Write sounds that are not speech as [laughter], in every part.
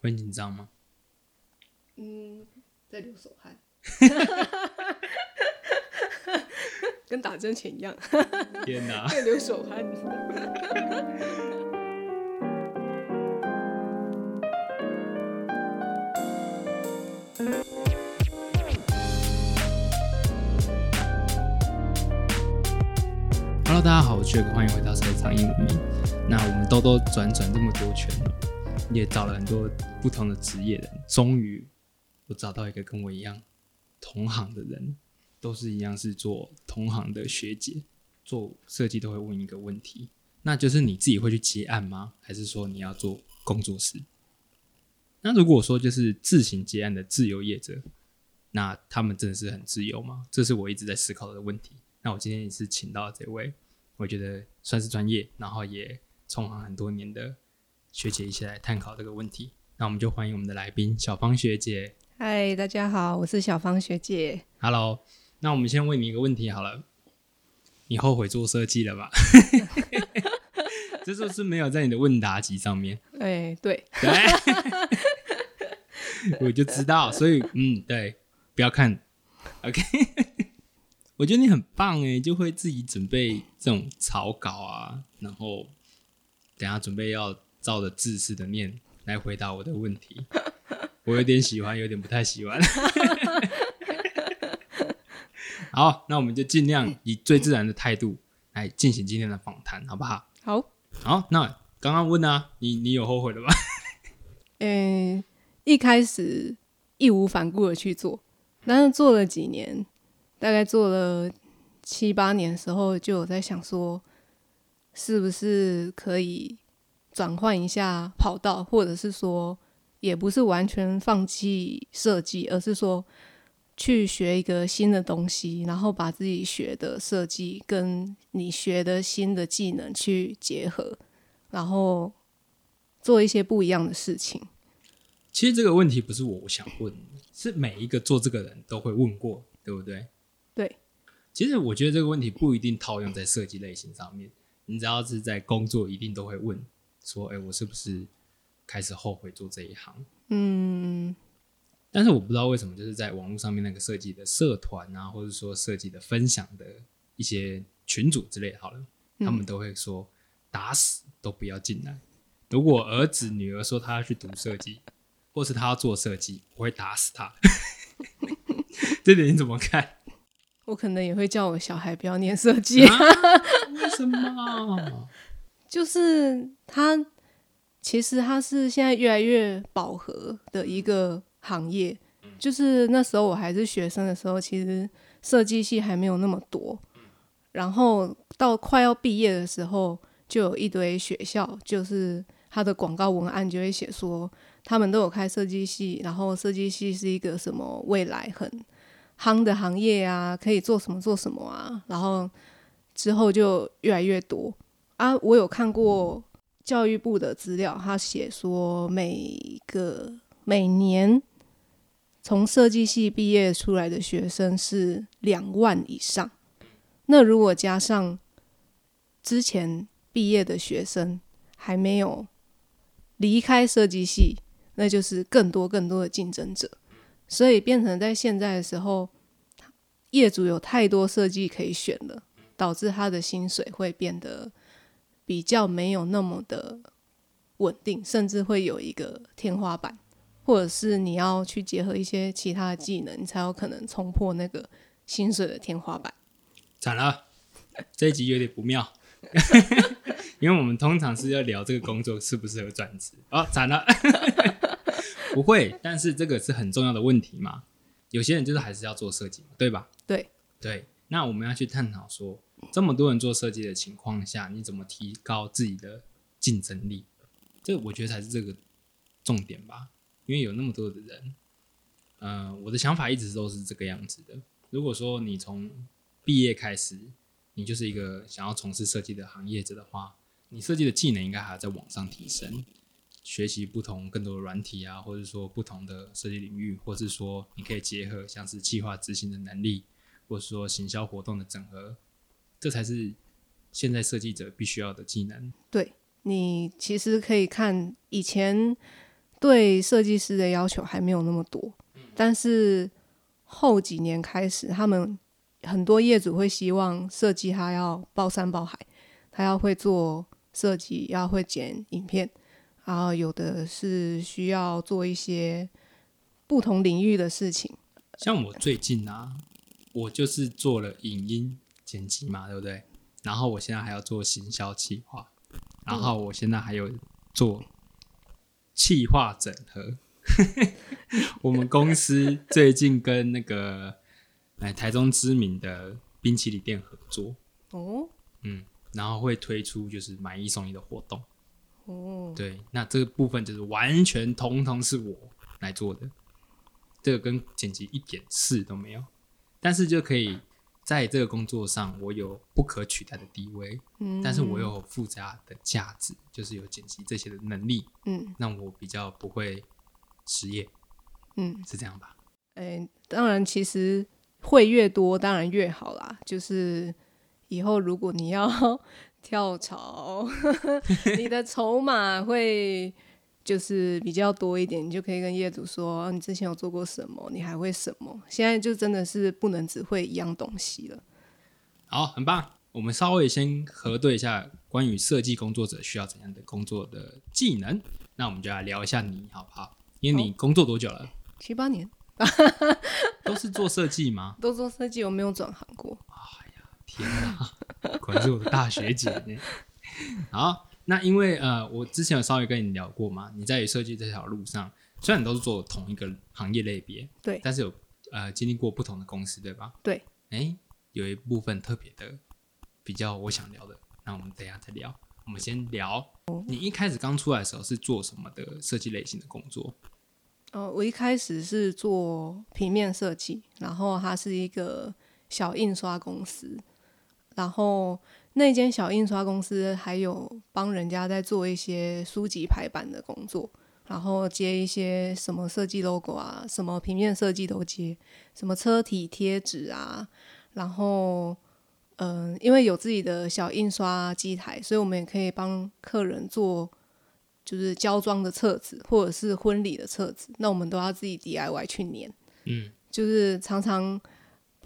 会紧张吗？嗯，在流手汗，[laughs] 跟打针前一样，天哪！[laughs] 在流手汗。Hello，大家好，我是 Jack，欢迎回到赛场英文名。那我们兜兜转转这么多圈了，也找了很多不同的职业人，终于我找到一个跟我一样同行的人，都是一样是做同行的学姐，做设计都会问一个问题，那就是你自己会去接案吗？还是说你要做工作室？那如果说就是自行接案的自由业者，那他们真的是很自由吗？这是我一直在思考的问题。那我今天也是请到这位，我觉得算是专业，然后也从行很多年的学姐一起来探讨这个问题。那我们就欢迎我们的来宾小芳学姐。嗨，大家好，我是小芳学姐。Hello，那我们先问你一个问题好了，你后悔做设计了吧？[laughs] 这就是没有在你的问答集上面。哎、对，对，[laughs] 我就知道，所以嗯，对，不要看，OK。[laughs] 我觉得你很棒哎，就会自己准备这种草稿啊，然后等下准备要照着自私的念来回答我的问题。我有点喜欢，有点不太喜欢。好，那我们就尽量以最自然的态度来进行今天的访谈，好不好？好，好，那刚刚问啊，你你有后悔了吧？[laughs] 嗯、一开始义无反顾的去做，但是做了几年，大概做了七八年的时候，就有在想说，是不是可以转换一下跑道，或者是说，也不是完全放弃设计，而是说去学一个新的东西，然后把自己学的设计跟你学的新的技能去结合，然后做一些不一样的事情。其实这个问题不是我想问，是每一个做这个人都会问过，对不对？对。其实我觉得这个问题不一定套用在设计类型上面，你只要是在工作，一定都会问说：“哎，我是不是开始后悔做这一行嗯，？”但是我不知道为什么，就是在网络上面那个设计的社团啊，或者说设计的分享的一些群组之类的，好了，他们都会说打死都不要进来。如果儿子女儿说他要去读设计，或是他要做设计，我会打死他。[laughs] 这点你怎么看？[laughs] 我可能也会叫我小孩不要念设计，啊、为什么？就是它其实它是现在越来越饱和的一个行业。就是那时候我还是学生的时候，其实设计系还没有那么多。然后到快要毕业的时候，就有一堆学校，就是他的广告文案就会写说，他们都有开设计系，然后设计系是一个什么未来很夯的行业啊，可以做什么做什么啊，然后之后就越来越多啊。我有看过教育部的资料，他写说每个每年从设计系毕业出来的学生是两万以上。那如果加上之前毕业的学生还没有离开设计系，那就是更多更多的竞争者。所以变成在现在的时候，业主有太多设计可以选了，导致他的薪水会变得比较没有那么的稳定，甚至会有一个天花板，或者是你要去结合一些其他的技能，你才有可能冲破那个薪水的天花板。惨了，[laughs] 这一集有点不妙，[laughs] 因为我们通常是要聊这个工作适不适合转职。哦，惨了，[laughs] 不会，但是这个是很重要的问题嘛。有些人就是还是要做设计嘛，对吧？对对，那我们要去探讨说，这么多人做设计的情况下，你怎么提高自己的竞争力？这我觉得才是这个重点吧。因为有那么多的人，嗯、我的想法一直都是这个样子的。如果说你从毕业开始，你就是一个想要从事设计的行业者的话，你设计的技能应该还要在往上提升，学习不同更多的软体啊，或者说不同的设计领域，或是说你可以结合像是计划执行的能力，或者说行销活动的整合，这才是现在设计者必须要的技能。对你其实可以看以前对设计师的要求还没有那么多，但是后几年开始，他们很多业主会希望设计他要包山包海，他要会做设计，要会剪影片，然后有的是需要做一些不同领域的事情。像我最近啊，我就是做了影音剪辑嘛，对不对？然后我现在还要做行销企划，然后我现在还有做企划整合。[laughs] 我们公司最近跟那个哎台中知名的冰淇淋店合作，哦嗯，然后会推出就是买一送一的活动。哦，对，那这个部分就是完全通通是我来做的，这个跟剪辑一点事都没有，但是就可以在这个工作上，我有不可取代的地位，嗯，但是我有附加的价值，就是有剪辑这些的能力，嗯那我比较不会失业，嗯，是这样吧？哎，当然，其实会越多，当然越好啦。就是以后如果你要 [laughs] 跳槽，[laughs] 你的筹码会就是比较多一点，你就可以跟业主说啊你之前有做过什么，你还会什么。现在就真的是不能只会一样东西了。好，很棒。我们稍微先核对一下关于设计工作者需要怎样的工作的技能，那我们就来聊一下你好不好？因为你工作多久了？七八年都是做设计吗？[laughs] 都做设计，我没有转行过。哎呀天哪，[laughs] 果然是我的大学姐呢。好，那因为呃，我之前有稍微跟你聊过嘛，你在设计这条路上，虽然都是做同一个行业类别，对但是有呃经历过不同的公司，对吧？对。哎，有一部分特别的比较我想聊的，那我们等一下再聊。我们先聊，你一开始刚出来的时候是做什么的设计类型的工作？哦，我一开始是做平面设计，然后它是一个小印刷公司，然后那间小印刷公司还有帮人家在做一些书籍排版的工作，然后接一些什么设计 logo 啊，什么平面设计都接，什么车体贴纸啊，然后嗯、因为有自己的小印刷机台，所以我们也可以帮客人做。就是胶装的册子，或者是婚礼的册子，那我们都要自己 DIY 去粘。嗯，就是常常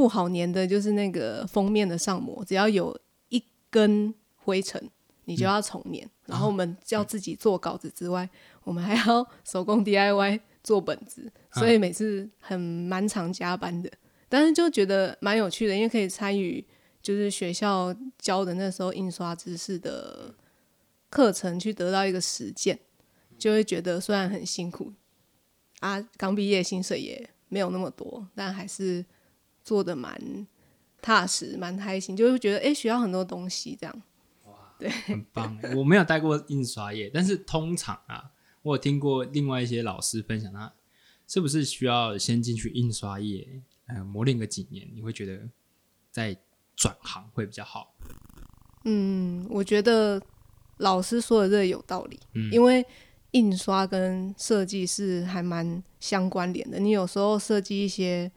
不好粘的，就是那个封面的上膜，只要有一根灰尘，你就要重粘。然后我们要自己做稿子之外，我们还要手工 DIY 做本子，所以每次很蛮常加班的。但是就觉得蛮有趣的，因为可以参与就是学校教的那时候印刷知识的课程，去得到一个实践，就会觉得虽然很辛苦啊，刚毕业薪水也没有那么多，但还是做的蛮踏实、蛮开心，就会觉得哎、诶学到很多东西这样。哇，[laughs] 对很棒欸。我没有带过印刷业，但是通常啊，我有听过另外一些老师分享，他是不是需要先进去印刷业，呃，磨练个几年，你会觉得再转行会比较好。嗯，我觉得老师说的这个有道理，嗯因为印刷跟设计是还蛮相关联的。你有时候设计一些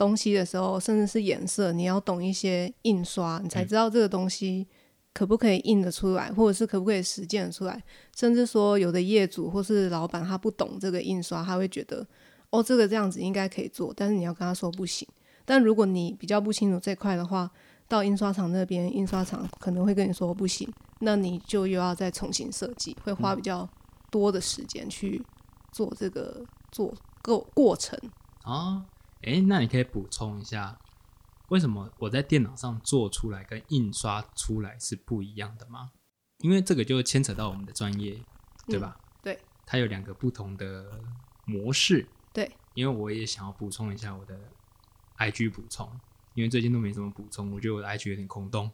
东西的时候，甚至是颜色，你要懂一些印刷，你才知道这个东西可不可以印得出来，或者是可不可以实践得出来。甚至说，有的业主或是老板他不懂这个印刷，他会觉得哦，这个这样子应该可以做，但是你要跟他说不行。但如果你比较不清楚这块的话，到印刷厂那边，印刷厂可能会跟你说不行，那你就又要再重新设计，会花比较多的时间去做这个做过过程。啊，诶，那你可以补充一下，为什么我在电脑上做出来跟印刷出来是不一样的吗？因为这个就牵扯到我们的专业，对吧？对，它有两个不同的模式。对，因为我也想要补充一下我的 IG 补充，因为最近都没什么补充，我觉得我的 IG 有点空洞，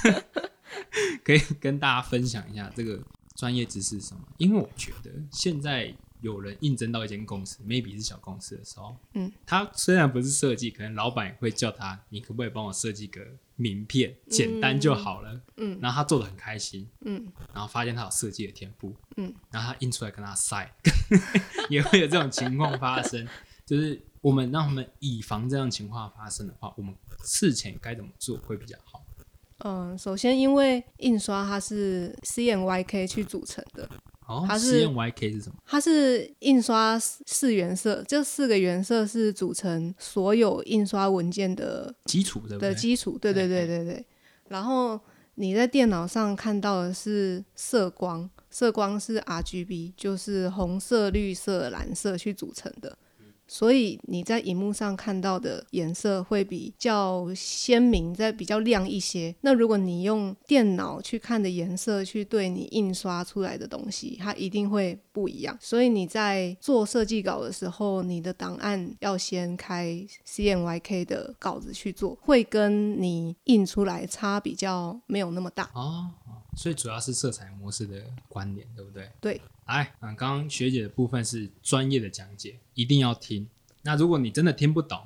[laughs] 可以跟大家分享一下这个专业知识是什么。因为我觉得现在有人应征到一间公司，maybe 是小公司的时候，嗯，他虽然不是设计，可能老板也会叫他，你可不可以帮我设计个名片，简单就好了，嗯。然后他做的很开心，嗯。然后发现他有设计的天赋，嗯，然后他印出来跟他晒，[laughs] 也会有这种情况发生。就是我们让他们以防这样情况发生的话，我们事前该怎么做会比较好？嗯，首先因为印刷它是 CMYK 去组成的，哦，它是 CMYK 是什么？它是印刷四四原色，这四个原色是组成所有印刷文件的基础对对？的基础。对对对对对。然后你在电脑上看到的是色光，色光是 RGB，就是红色、绿色、蓝色去组成的。所以你在荧幕上看到的颜色会比较鲜明，再比较亮一些。那如果你用电脑去看的颜色去对你印刷出来的东西，它一定会不一样。所以你在做设计稿的时候，你的档案要先开 CMYK 的稿子去做，会跟你印出来差比较没有那么大。所以主要是色彩模式的关联，对不对？对。来，嗯，刚刚学姐的部分是专业的讲解，一定要听。那如果你真的听不懂，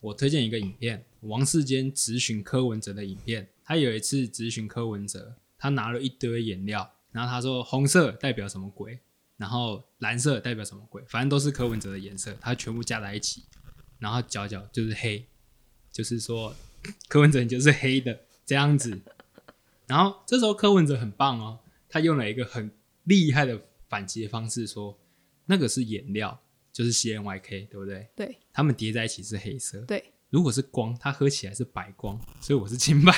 我推荐一个影片，王世坚咨询柯文哲的影片。他有一次咨询柯文哲，他拿了一堆颜料，然后他说红色代表什么鬼，然后蓝色代表什么鬼，反正都是柯文哲的颜色，他全部加在一起，然后角角就是黑，就是说柯文哲你就是黑的 [laughs] 这样子。然后这时候柯文哲很棒哦，他用了一个很厉害的。反击的方式说，那个是颜料，就是 CNYK，对不对？对，它们叠在一起是黑色。对，如果是光，它喝起来是白光，所以我是清白。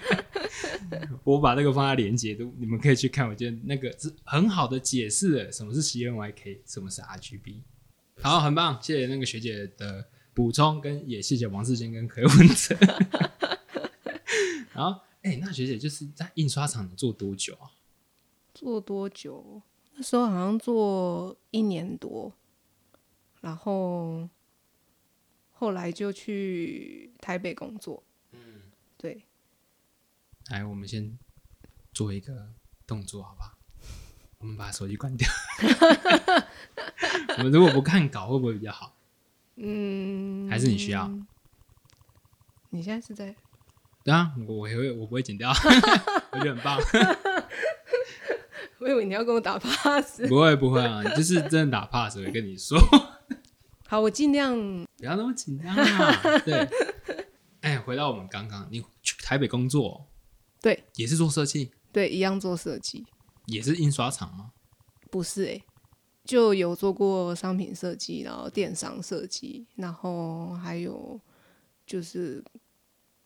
[laughs] 我把那个放在连接都，你们可以去看。我觉得那个是很好的解释了什么是 CNYK，什么是 RGB。好，很棒，谢谢那个学姐的补充，跟也谢谢王世坚跟柯文哲。[laughs] 然后，哎，那学姐就是在印刷厂做多久啊？做多久？那时候好像做一年多，然后后来就去台北工作。嗯，对。来，我们先做一个动作，好不好？我们把手机关掉。[laughs] 我们如果不看稿，会不会比较好？嗯，还是你需要？你现在是在？对啊，我我会，我不会剪掉，[laughs] 我觉得很棒。[laughs] 我以为你要跟我打 pass，[laughs] 不会不会啊，就是真的打 pass 会跟你说。好，我尽量不要那么紧张啊。对，哎，回到我们刚刚，你去台北工作，对，也是做设计，对，一样做设计，也是印刷厂吗？不是哎，就有做过商品设计，然后电商设计，然后还有就是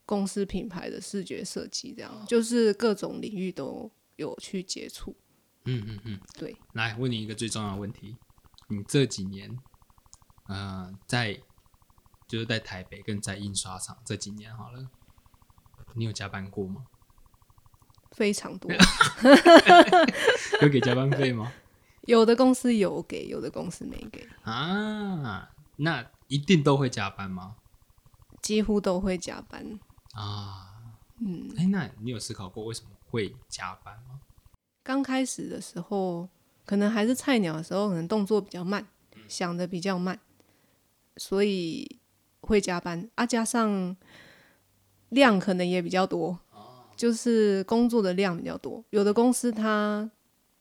公司品牌的视觉设计，这样就是各种领域都有去接触。嗯嗯嗯，对。来问你一个最重要的问题：你这几年，呃，在就是在台北跟在印刷厂这几年好了，你有加班过吗？非常多。[laughs] 有给加班费吗？[laughs] 有的公司有给，有的公司没给。啊，那一定都会加班吗？几乎都会加班。啊，嗯，哎，那你有思考过为什么会加班吗？刚开始的时候，可能还是菜鸟的时候，可能动作比较慢，想的比较慢，所以会加班啊。加上量可能也比较多，就是工作的量比较多。有的公司他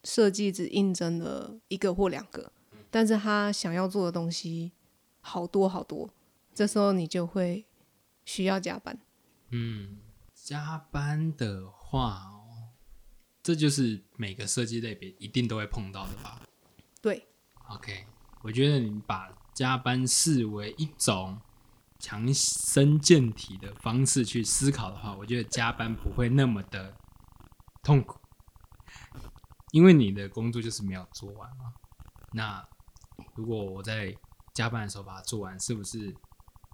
设计只应征了一个或两个，但是他想要做的东西好多好多，这时候你就会需要加班。嗯，加班的话。这就是每个设计类别一定都会碰到的吧？对，OK，我觉得你把加班视为一种强身健体的方式去思考的话，我觉得加班不会那么的痛苦，因为你的工作就是没有做完嘛。那如果我在加班的时候把它做完，是不是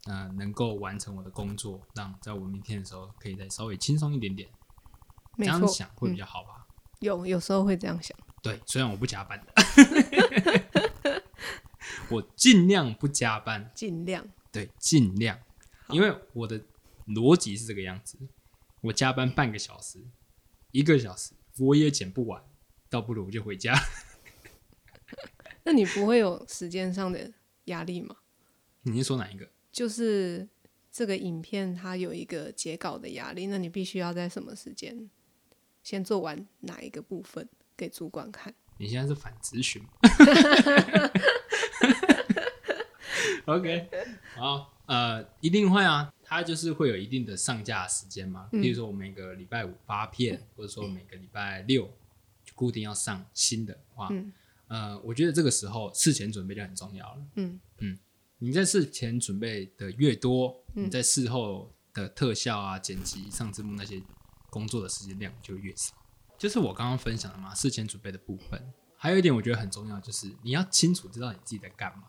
嗯能够完成我的工作，让在我明天的时候可以再稍微轻松一点点？这样想会比较好吧？有有时候会这样想，[laughs] 对，虽然我不加班的，[laughs] 我尽量不加班，尽量，对，尽量，因为我的逻辑是这个样子，我加班半个小时，一个小时我也剪不完，倒不如我就回家。[laughs] 那你不会有时间上的压力吗？你是说哪一个？就是这个影片它有一个截稿的压力，那你必须要在什么时间？先做完哪一个部分给主管看？你现在是反咨询。[laughs] OK，好，呃，一定会啊，它就是会有一定的上架时间嘛。比如说我每个礼拜五发片，或者说每个礼拜六固固定要上新的话，嗯呃，我觉得这个时候事前准备就很重要了。嗯嗯你在事前准备的越多，嗯你在事后的特效啊、剪辑、上字幕那些工作的时间量就越少。就是我刚刚分享的嘛，事前准备的部分。还有一点我觉得很重要，就是你要清楚知道你自己在干嘛。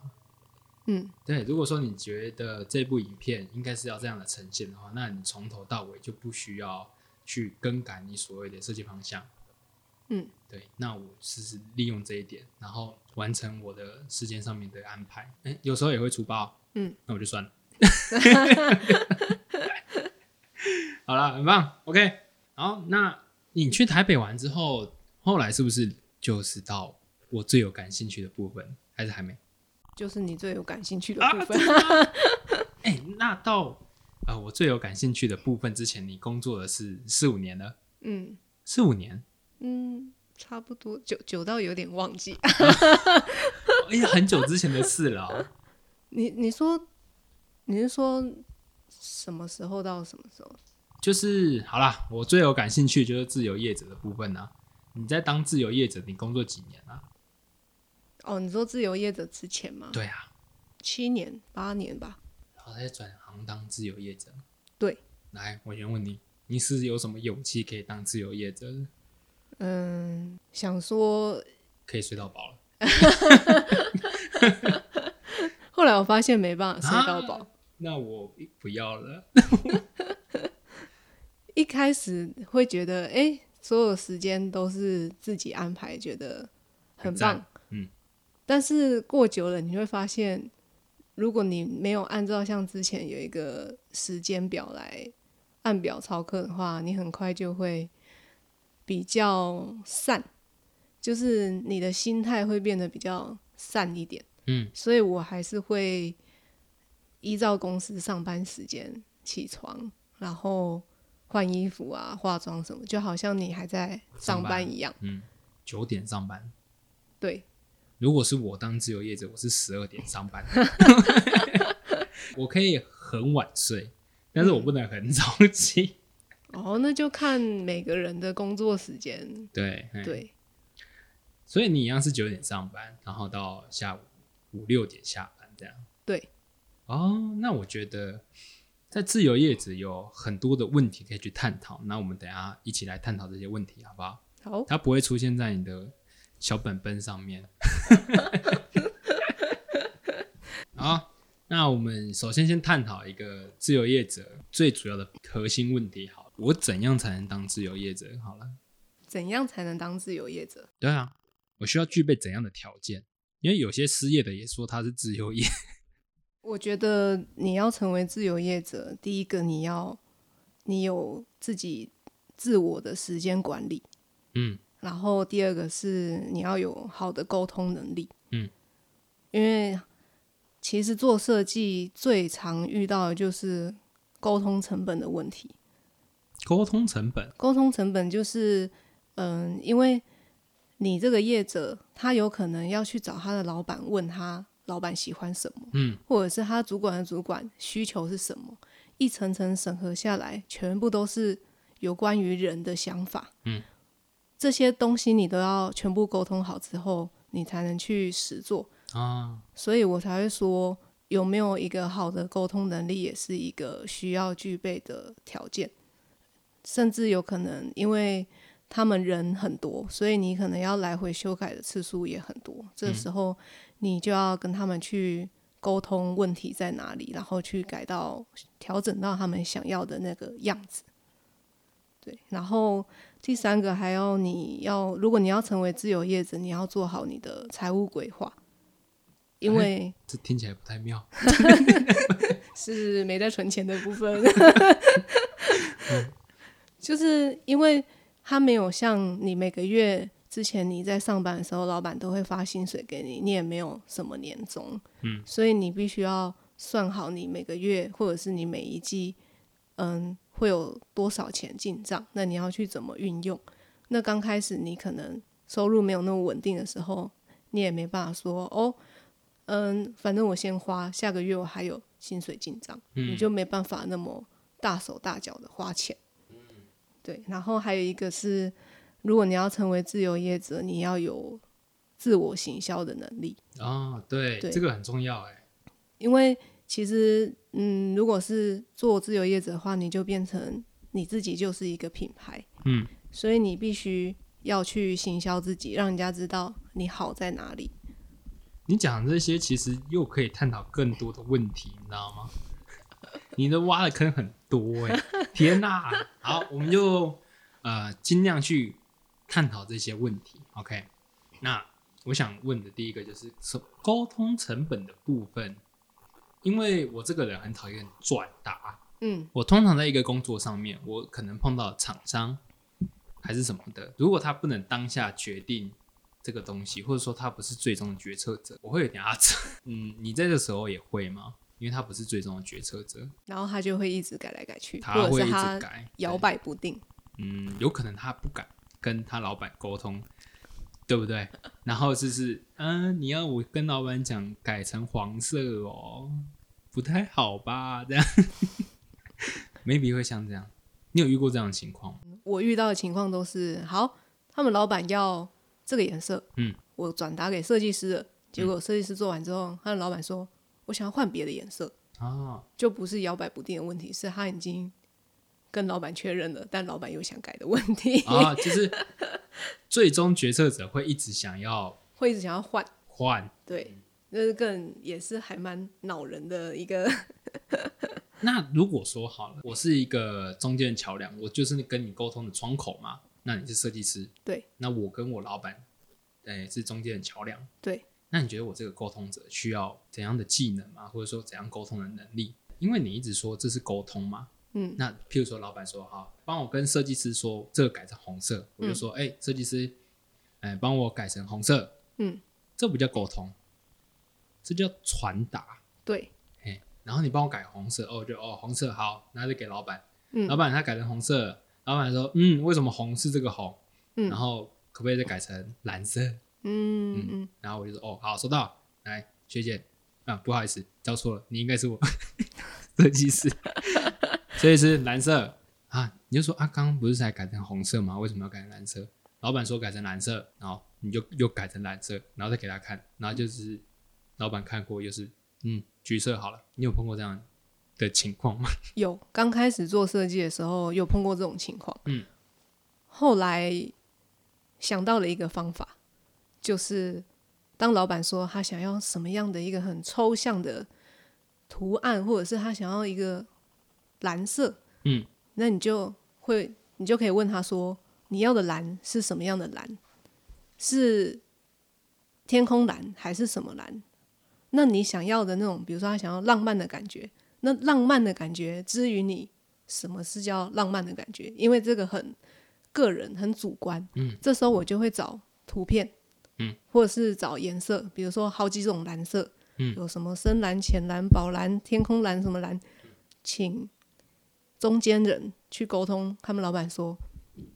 嗯对，如果说你觉得这部影片应该是要这样的呈现的话，那你从头到尾就不需要去更改你所谓的设计方向。嗯，对，那我是利用这一点，然后完成我的时间上面的安排。哎，有时候也会出包，嗯，那我就算了。[laughs] 好了，很棒，OK。好，那你去台北玩之后，后来是不是就是到我最有感兴趣的部分，还是还没？就是你最有感兴趣的啊部分。[laughs] 哎、那到呃我最有感兴趣的部分之前，你工作的是四五年了，嗯四五年，嗯，差不多久久到有点忘记。[laughs] 哎呀，很久之前的事了哦、你你说你是说什么时候到什么时候？就是好啦，我最有感兴趣就是自由业者的部分啊。你在当自由业者，你工作几年啊？哦，你说自由业者之前吗？对啊，七年八年吧。然后再转行当自由业者。对，来，我先问你，你是有什么勇气可以当自由业者的？嗯，想说，可以睡到饱了。[laughs] 后来我发现没办法睡到饱。那我不要了。[laughs] 一开始会觉得，哎、所有时间都是自己安排，觉得很棒。嗯，但是过久了，你会发现，如果你没有按照像之前有一个时间表来按表操课的话，你很快就会比较散，就是你的心态会变得比较散一点。嗯，所以我还是会依照公司上班时间起床，然后换衣服啊、化妆什么，就好像你还在上班一样。嗯，九点上班。对，如果是我当自由业者，我是十二点上班，[laughs] 我可以很晚睡，但是我不能很早起。哦，那就看每个人的工作时间。对，对，所以你一样是九点上班，然后到下午五六点下班这样。对，哦，那我觉得在自由业者有很多的问题可以去探讨，那我们等一下一起来探讨这些问题，好不好？好，它不会出现在你的小本本上面。[laughs] 好，那我们首先先探讨一个自由业者最主要的核心问题。好，我怎样才能当自由业者？好了，怎样才能当自由业者？对啊，我需要具备怎样的条件？因为有些失业的也说他是自由业，我觉得你要成为自由业者，第一个你要你有自己自我的时间管理，嗯然后第二个是你要有好的沟通能力，嗯，因为其实做设计最常遇到的就是沟通成本的问题。沟通成本，沟通成本就是，嗯，因为你这个业者他有可能要去找他的老板，问他老板喜欢什么，嗯，或者是他主管的主管需求是什么，一层层审核下来，全部都是有关于人的想法，嗯，这些东西你都要全部沟通好之后，你才能去实做，啊，所以我才会说，有没有一个好的沟通能力，也是一个需要具备的条件。甚至有可能，因为他们人很多，所以你可能要来回修改的次数也很多。这时候你就要跟他们去沟通问题在哪里，然后去改到调整到他们想要的那个样子。对，然后第三个还要你要，如果你要成为自由业者，你要做好你的财务规划，因为这听起来不太妙。[laughs] 是没在存钱的部分，[laughs] 就是因为他没有像你每个月之前你在上班的时候，老板都会发薪水给你，你也没有什么年终，嗯，所以你必须要算好你每个月或者是你每一季，嗯，会有多少钱进账，那你要去怎么运用？那刚开始你可能收入没有那么稳定的时候，你也没办法说哦，嗯，反正我先花，下个月我还有薪水进账，你就没办法那么大手大脚的花钱。对，然后还有一个是，如果你要成为自由业者，你要有自我行销的能力，哦，对，对这个很重要哎。因为其实，嗯，如果是做自由业者的话，你就变成你自己就是一个品牌，嗯，所以你必须要去行销自己，让人家知道你好在哪里。你讲这些其实又可以探讨更多的问题，你知道吗？你的挖的坑很多哎、[laughs] 天哪、好，我们就呃尽量去探讨这些问题。OK，那我想问的第一个就是沟通成本的部分，因为我这个人很讨厌转达，嗯我通常在一个工作上面，我可能碰到厂商还是什么的，如果他不能当下决定这个东西，或者说他不是最终的决策者，我会有点阿扯。嗯，你在这时候也会吗？因为他不是最终的决策者，然后他就会一直改来改去，他会一直改，摇。摆不定。嗯，有可能他不敢跟他老板沟通，对不对？然后就是，嗯、你要我跟老板讲改成黄色哦，不太好吧？这样，maybe 会像这样。你有遇过这样的情况吗？我遇到的情况都是，好，他们老板要这个颜色，嗯，我转达给设计师了，结果设计师做完之后，他的老板说，我想要换别的颜色，啊，就不是摇摆不定的问题，是他已经跟老板确认了，但老板又想改的问题，啊，就是最终决策者会一直想要 [laughs] 会一直想要换，换。对，那是更也是还蛮恼人的一个，[laughs] 那如果说好了，我是一个中间的桥梁，我就是跟你沟通的窗口嘛。那你是设计师，对，那我跟我老板，哎，是中间的桥梁。对，那你觉得我这个沟通者需要怎样的技能吗？或者说怎样沟通的能力？因为你一直说这是沟通嘛。嗯，那譬如说，老板说好，帮我跟设计师说这个改成红色，我就说，哎、设计师，哎，帮我改成红色。嗯，这不叫沟通，这叫传达。对，嘿，然后你帮我改红色，哦，就哦红色好，然后就给老板，嗯老板他改成红色，老板说，嗯，为什么红是这个红？嗯然后可不可以再改成蓝色？嗯嗯，然后我就说，哦，好，收到，来，学姐，啊，不好意思，教错了，你应该是我 [laughs] 设计师，设计师蓝色啊，你就说啊，刚刚不是才改成红色吗？为什么要改成蓝色？老板说改成蓝色，然后你就又改成蓝色，然后再给他看，然后就是老板看过，又是嗯橘色好了。你有碰过这样的情况吗？[laughs] 有刚开始做设计的时候有碰过这种情况，嗯，后来想到了一个方法，就是当老板说他想要什么样的一个很抽象的图案，或者是他想要一个蓝色，嗯，那你就会你就可以问他说，你要的蓝是什么样的蓝？是天空蓝还是什么蓝？那你想要的那种，比如说他想要浪漫的感觉，那浪漫的感觉之于你，什么是叫浪漫的感觉？因为这个很个人、很主观。嗯，这时候我就会找图片，嗯，或者是找颜色，比如说好几种蓝色，嗯，有什么深蓝、浅蓝、宝蓝、天空蓝什么蓝，请中间人去沟通，他们老板说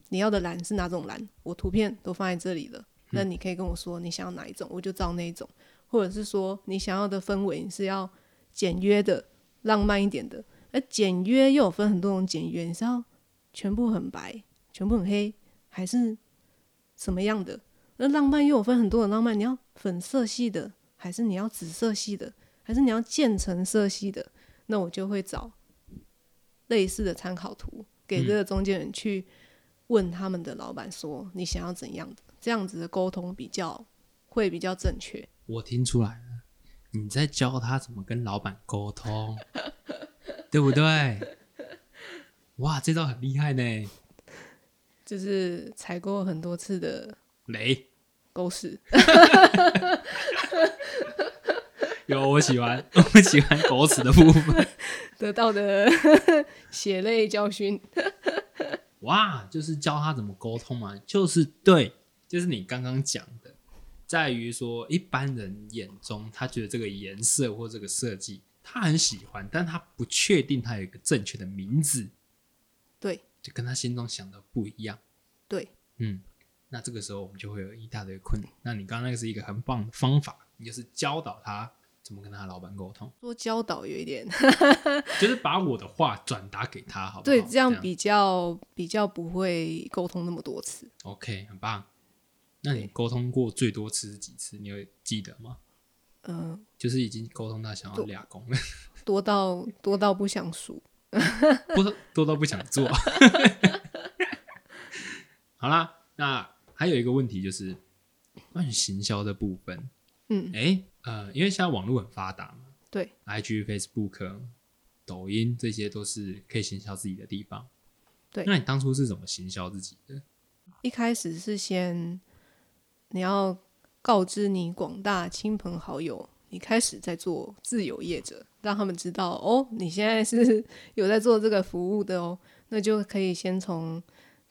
你要的蓝是哪种蓝？我图片都放在这里了，那你可以跟我说你想要哪一种，我就照那一种。或者是说你想要的氛围是要简约的、浪漫一点的，而简约又有分很多种简约，你是要全部很白、全部很黑，还是什么样的？那浪漫又有分很多种浪漫，你要粉色系的，还是你要紫色系的，还是你要渐层色系的？那我就会找类似的参考图给这个中间人去问他们的老板说你想要怎样的，这样子的沟通比较会比较正确。我听出来了，你在教他怎么跟老板沟通，对不对？[laughs] 哇，这招很厉害呢，就是踩过很多次的雷狗屎，有我喜欢，[laughs] 我喜欢狗屎的部分。得到的 [laughs] 血泪教训。哇，就是教他怎么沟通嘛，就是对，就是你刚刚讲的，在于说一般人眼中，他觉得这个颜色或这个设计他很喜欢，但他不确定他有一个正确的名字，对。就跟他心中想的不一样。对，嗯，那这个时候我们就会有一大堆困难。那你刚刚那个是一个很棒的方法，你就是教导他怎么跟他老板沟通？说教导有一点，就是把我的话转达给他，好不好？对，这样比较比较不会沟通那么多次。OK，很棒。那你沟通过最多次是几次？你有记得吗？嗯、就是已经沟通到想要俩工了，多到多到不想数。[laughs] 多多到不想做。[laughs] [laughs] 好啦，那还有一个问题就是关于行销的部分。嗯，哎、呃，因为现在网络很发达嘛对，，IG、Facebook、抖音这些都是可以行销自己的地方。对那你当初是怎么行销自己的？一开始是先你要告知你广大亲朋好友，你开始在做自由业者，让他们知道哦，你现在是 [laughs] 有在做这个服务的哦，那就可以先从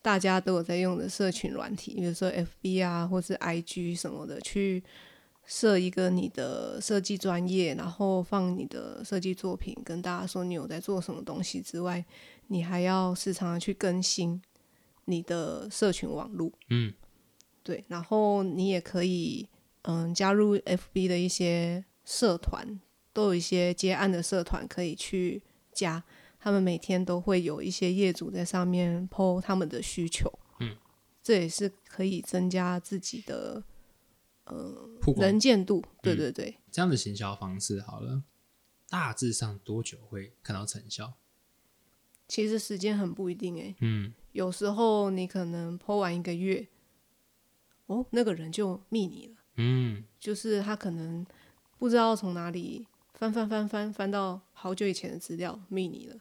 大家都有在用的社群软体，比如说 FB 啊，或是 IG 什么的，去设一个你的设计专业，然后放你的设计作品，跟大家说你有在做什么东西之外，你还要时常的去更新你的社群网络。嗯，对，然后你也可以嗯加入 FB 的一些社团，都有一些接案的社团可以去加，他们每天都会有一些业主在上面 PO 他们的需求，嗯，这也是可以增加自己的曝光能见度，对嗯对对，这样的行销方式好了，大致上多久会看到成效？其实时间很不一定诶，嗯，有时候你可能 PO 完一个月，哦，那个人就密你了。嗯，就是他可能不知道从哪里翻翻翻翻翻到好久以前的资料密你了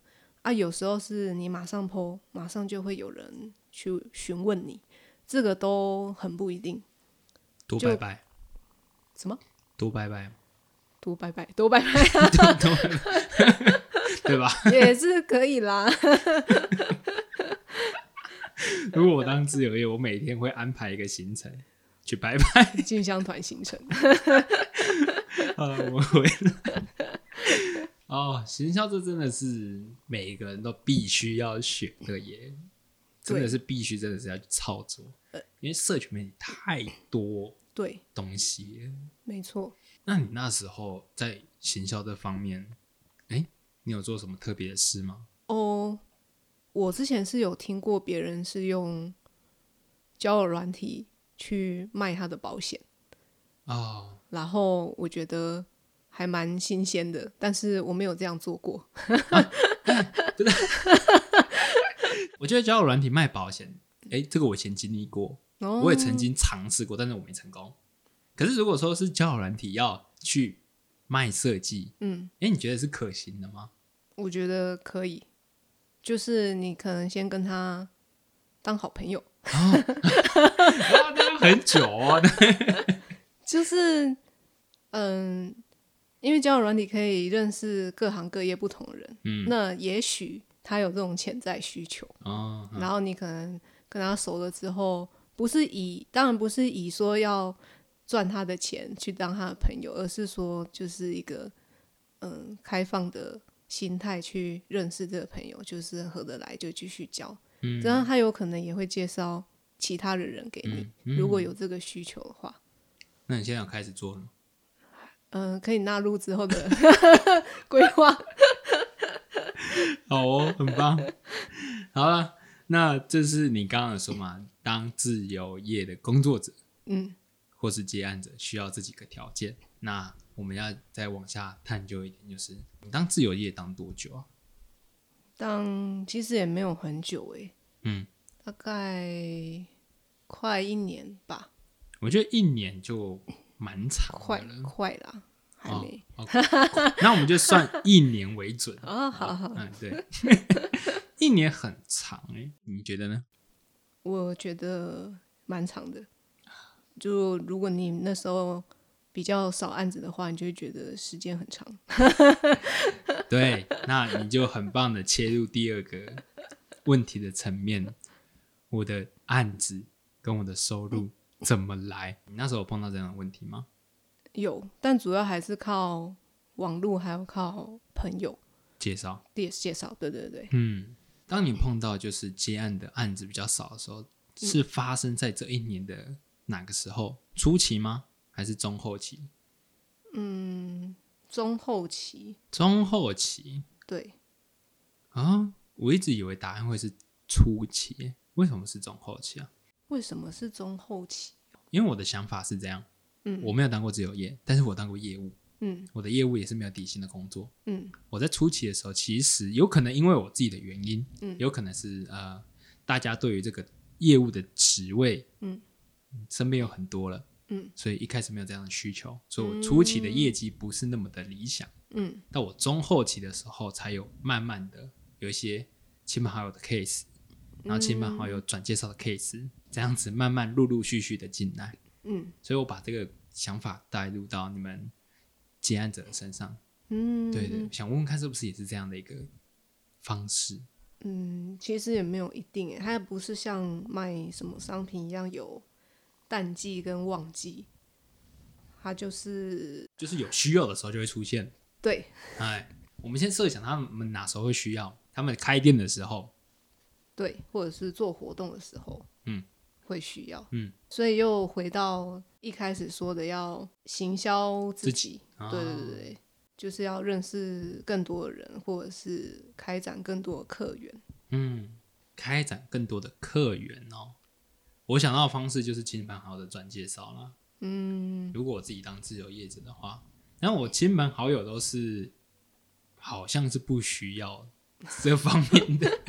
啊，有时候是你马上 PO，马上就会有人去询问你，这个都很不一定。就多拜拜，什么？多拜拜，多拜拜，多拜拜对吧？[laughs] 也是可以啦。如果我当自由业，我每天会安排一个行程去拜拜。[laughs] 进香团行程，[laughs] 好了，我回来。哦，行销这真的是每个人都必须要学的耶，真的是必须，真的是要去操作，因为社群媒体太多对，东西了。没错。那你那时候在行销这方面，哎、你有做什么特别的事吗？哦，我之前是有听过别人是用交友软体去卖他的保险。哦，然后我觉得还蛮新鲜的，但是我没有这样做过。[laughs] 我觉得交友软体卖保险，哎、这个我以前经历过，哦我也曾经尝试过，但是我没成功。可是如果说是交友软体要去卖设计，嗯，哎、你觉得是可行的吗？我觉得可以，就是你可能先跟他当好朋友，[laughs] 很久啊。[laughs] 就是嗯，因为交友软体可以认识各行各业不同的人，嗯，那也许他有这种潜在需求，哦，然后你可能跟他熟了之后，不是以当然不是以说要赚他的钱去当他的朋友，而是说就是一个嗯开放的心态去认识这个朋友，就是合得来就继续交，嗯这样他有可能也会介绍其他的人给你，嗯如果有这个需求的话。那你现在有开始做了吗？嗯，可以纳入之后的 [laughs] 规划。[laughs] 好哦，很棒。好了，那这是你刚刚有说嘛，当自由业的工作者嗯，或是接案者需要这几个条件。那我们要再往下探究一点，就是你当自由业当多久啊？当其实也没有很久诶、嗯，大概快一年吧，我觉得一年就蛮长快了。快了，还哦没。[laughs] 那我们就算一年为准。啊，好好，嗯，对，[laughs] 一年很长哎、你觉得呢？我觉得蛮长的。就如果你那时候比较少案子的话，你就会觉得时间很长。[laughs] 对，那你就很棒的切入第二个问题的层面，我的案子跟我的收入怎么来？你那时候有碰到这样的问题吗？有，但主要还是靠网络，还要靠朋友介绍，介介绍。对对对，嗯，当你碰到就是接案的案子比较少的时候，是发生在这一年的哪个时候？初期吗？还是中后期？嗯中后期，中后期对，啊，我一直以为答案会是初期，为什么是中后期啊？为什么是中后期？因为我的想法是这样，嗯。我没有当过自由业，但是我当过业务，嗯。我的业务也是没有底薪的工作。嗯。我在初期的时候，其实有可能因为我自己的原因，嗯。有可能是呃，大家对于这个业务的职位，嗯，身边有很多了，嗯。所以一开始没有这样的需求，所以我初期的业绩不是那么的理想。嗯。到我中后期的时候，才有慢慢的有一些亲朋好友的 case，然后亲朋好友转介绍的 case，这样子慢慢陆陆续续的进来，嗯所以我把这个想法带入到你们接案者的身上。嗯，对对，想问问看是不是也是这样的一个方式？嗯，其实也没有一定诶，它也不是像卖什么商品一样有淡季跟旺季，它就是就是有需要的时候就会出现。对，哎，我们先设想他们哪时候会需要，他们开店的时候，对，或者是做活动的时候，嗯，会需要，嗯，所以又回到一开始说的，要行销自自己，啊对对对对，就是要认识更多的人，或者是开展更多的客源，嗯，开展更多的客源哦。我想到的方式就是亲朋好友的转介绍啦。嗯。如果我自己当自由业者的话，然后我亲朋好友都是好像是不需要这方面的，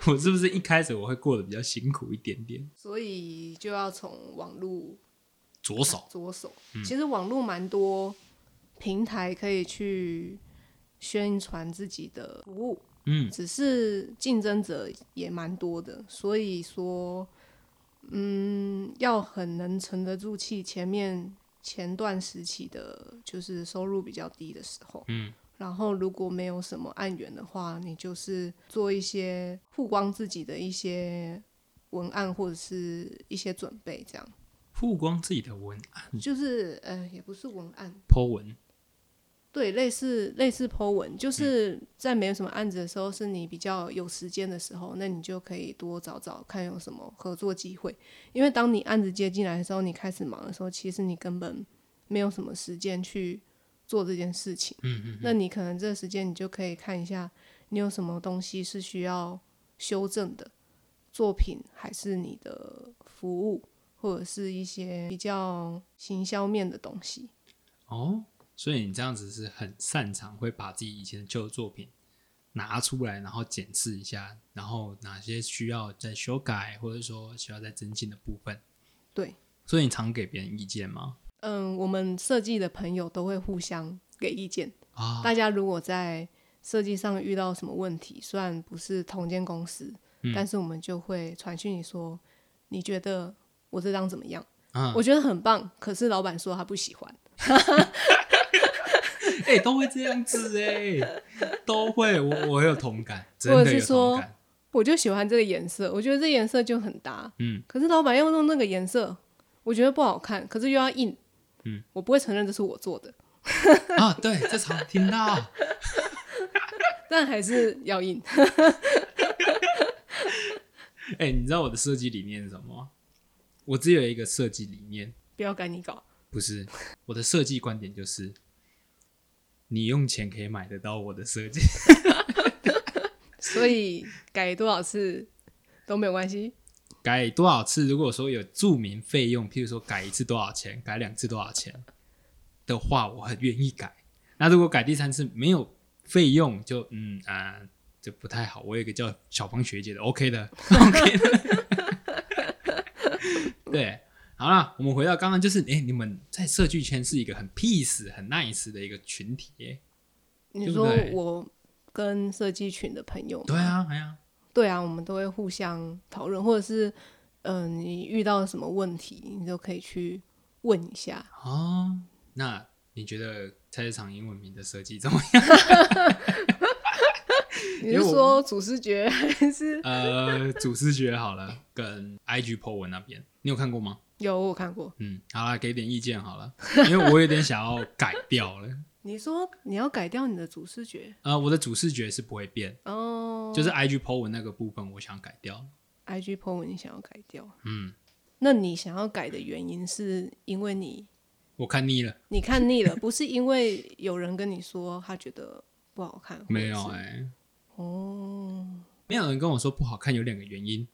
[laughs] 我是不是一开始我会过得比较辛苦一点点？所以就要从网络着手，着手。其实网络蛮多平台可以去宣传自己的服务，嗯只是竞争者也蛮多的，所以说，嗯，要很能沉得住气。前面前段时期的，就是收入比较低的时候，嗯，然后如果没有什么案源的话，你就是做一些曝光自己的一些文案或者是一些准备，这样。曝光自己的文案就是呃，也不是文案，po 文，对，类似类似 Po 文，就是在没有什么案子的时候，是你比较有时间的时候，那你就可以多找找看有什么合作机会。因为当你案子接进来的时候，你开始忙的时候，其实你根本没有什么时间去做这件事情。嗯嗯，那你可能这个时间你就可以看一下，你有什么东西是需要修正的作品，还是你的服务，或者是一些比较行销面的东西。哦，所以你这样子是很擅长会把自己以前的旧作品拿出来，然后检视一下，然后哪些需要再修改，或者说需要再增进的部分。对，所以你常给别人意见吗？嗯，我们设计的朋友都会互相给意见。啊，大家如果在设计上遇到什么问题，虽然不是同间公司，嗯但是我们就会传讯你说，你觉得我这张怎么样？嗯我觉得很棒，可是老板说他不喜欢。[laughs] 哎、都会这样子哎、都会，我我有同感，真或的有者是说。我就喜欢这个颜色，我觉得这颜色就很搭。嗯，可是老板要用那个颜色，我觉得不好看，可是又要印。嗯，我不会承认这是我做的，啊，对，这常听到。[laughs] 但还是要印。[laughs] 哎、你知道我的设计理念是什么吗？我只有一个设计理念，不要赶你搞。不是我的设计观点就是，你用钱可以买得到我的设计。[laughs] 所以改多少次都没有关系。改多少次，如果说有注明费用，譬如说改一次多少钱，改两次多少钱的话，我很愿意改。那如果改第三次没有费用，就嗯啊，就不太好。我有一个叫小芳学姐的，OK 的，OK 的。[laughs] 对，好了，我们回到刚刚，就是哎、你们在设计圈是一个很 peace、很 nice 的一个群体耶。你说我跟设计群的朋友，对，啊，哎呀，对啊，我们都会互相讨论，或者是嗯、呃你遇到什么问题，你都可以去问一下。哦，那你觉得菜市场英文名的设计怎么样？[laughs] 你是说主视觉还是呃，主视觉好了，跟 IG po 文那边，你有看过吗？有我有看过？嗯，好了，给点意见好了，因为我有点想要改掉了。你说你要改掉你的主视觉呃，我的主视觉是不会变，哦，就是 IG po 文那个部分，我想改掉。IG po 文你想要改掉，嗯，那你想要改的原因是因为你我看腻了，你看腻了，不是因为有人跟你说他觉得不好看，没有是哎、哦，没有人跟我说不好看，有两个原因。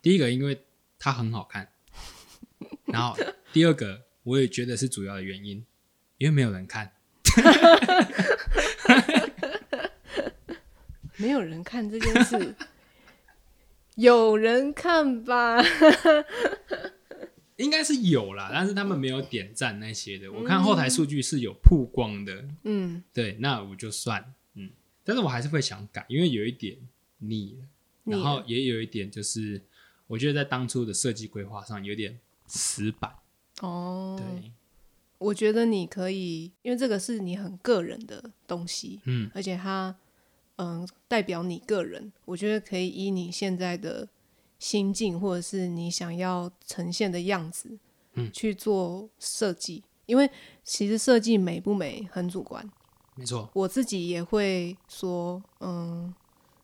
第一个，因为它很好看，然后第二个，我也觉得是主要的原因，因为没有人看。[laughs] 没有人看这件事，[laughs] 有人看吧？应该是有啦，但是他们没有点赞那些的。我看后台数据是有曝光的，嗯，对，那我就算，嗯，但是我还是会想改，因为有一点腻了，腻了。然后也有一点就是，我觉得在当初的设计规划上有点死板，哦，对，我觉得你可以，因为这个是你很个人的东西，嗯，而且它嗯代表你个人，我觉得可以以你现在的心境或者是你想要呈现的样子，嗯去做设计。因为其实设计美不美很主观，没错，我自己也会说，嗯，